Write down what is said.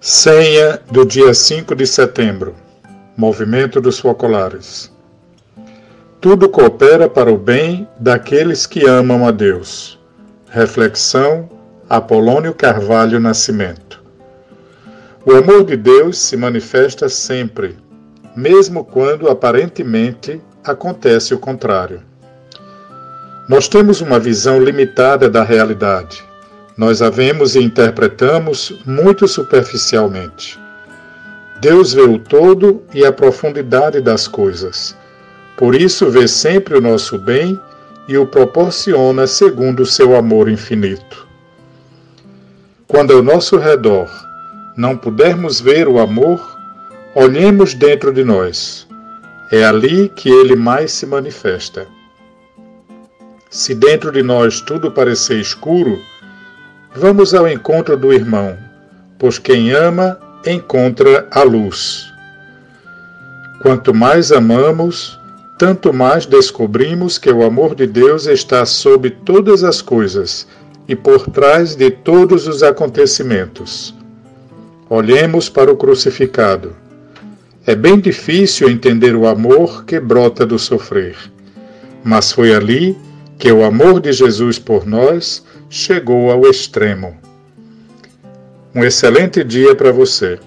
Senha do dia 5 de setembro. Movimento dos Focolares. Tudo coopera para o bem daqueles que amam a Deus. Reflexão Apolônio Carvalho Nascimento. O amor de Deus se manifesta sempre, mesmo quando aparentemente acontece o contrário. Nós temos uma visão limitada da realidade nós a vemos e interpretamos muito superficialmente. Deus vê o todo e a profundidade das coisas. Por isso vê sempre o nosso bem e o proporciona segundo o seu amor infinito. Quando ao nosso redor não pudermos ver o amor, olhemos dentro de nós. É ali que ele mais se manifesta. Se dentro de nós tudo parecer escuro, Vamos ao encontro do irmão, pois quem ama encontra a luz. Quanto mais amamos, tanto mais descobrimos que o amor de Deus está sobre todas as coisas e por trás de todos os acontecimentos. Olhemos para o crucificado. É bem difícil entender o amor que brota do sofrer, mas foi ali que o amor de Jesus por nós chegou ao extremo. Um excelente dia para você.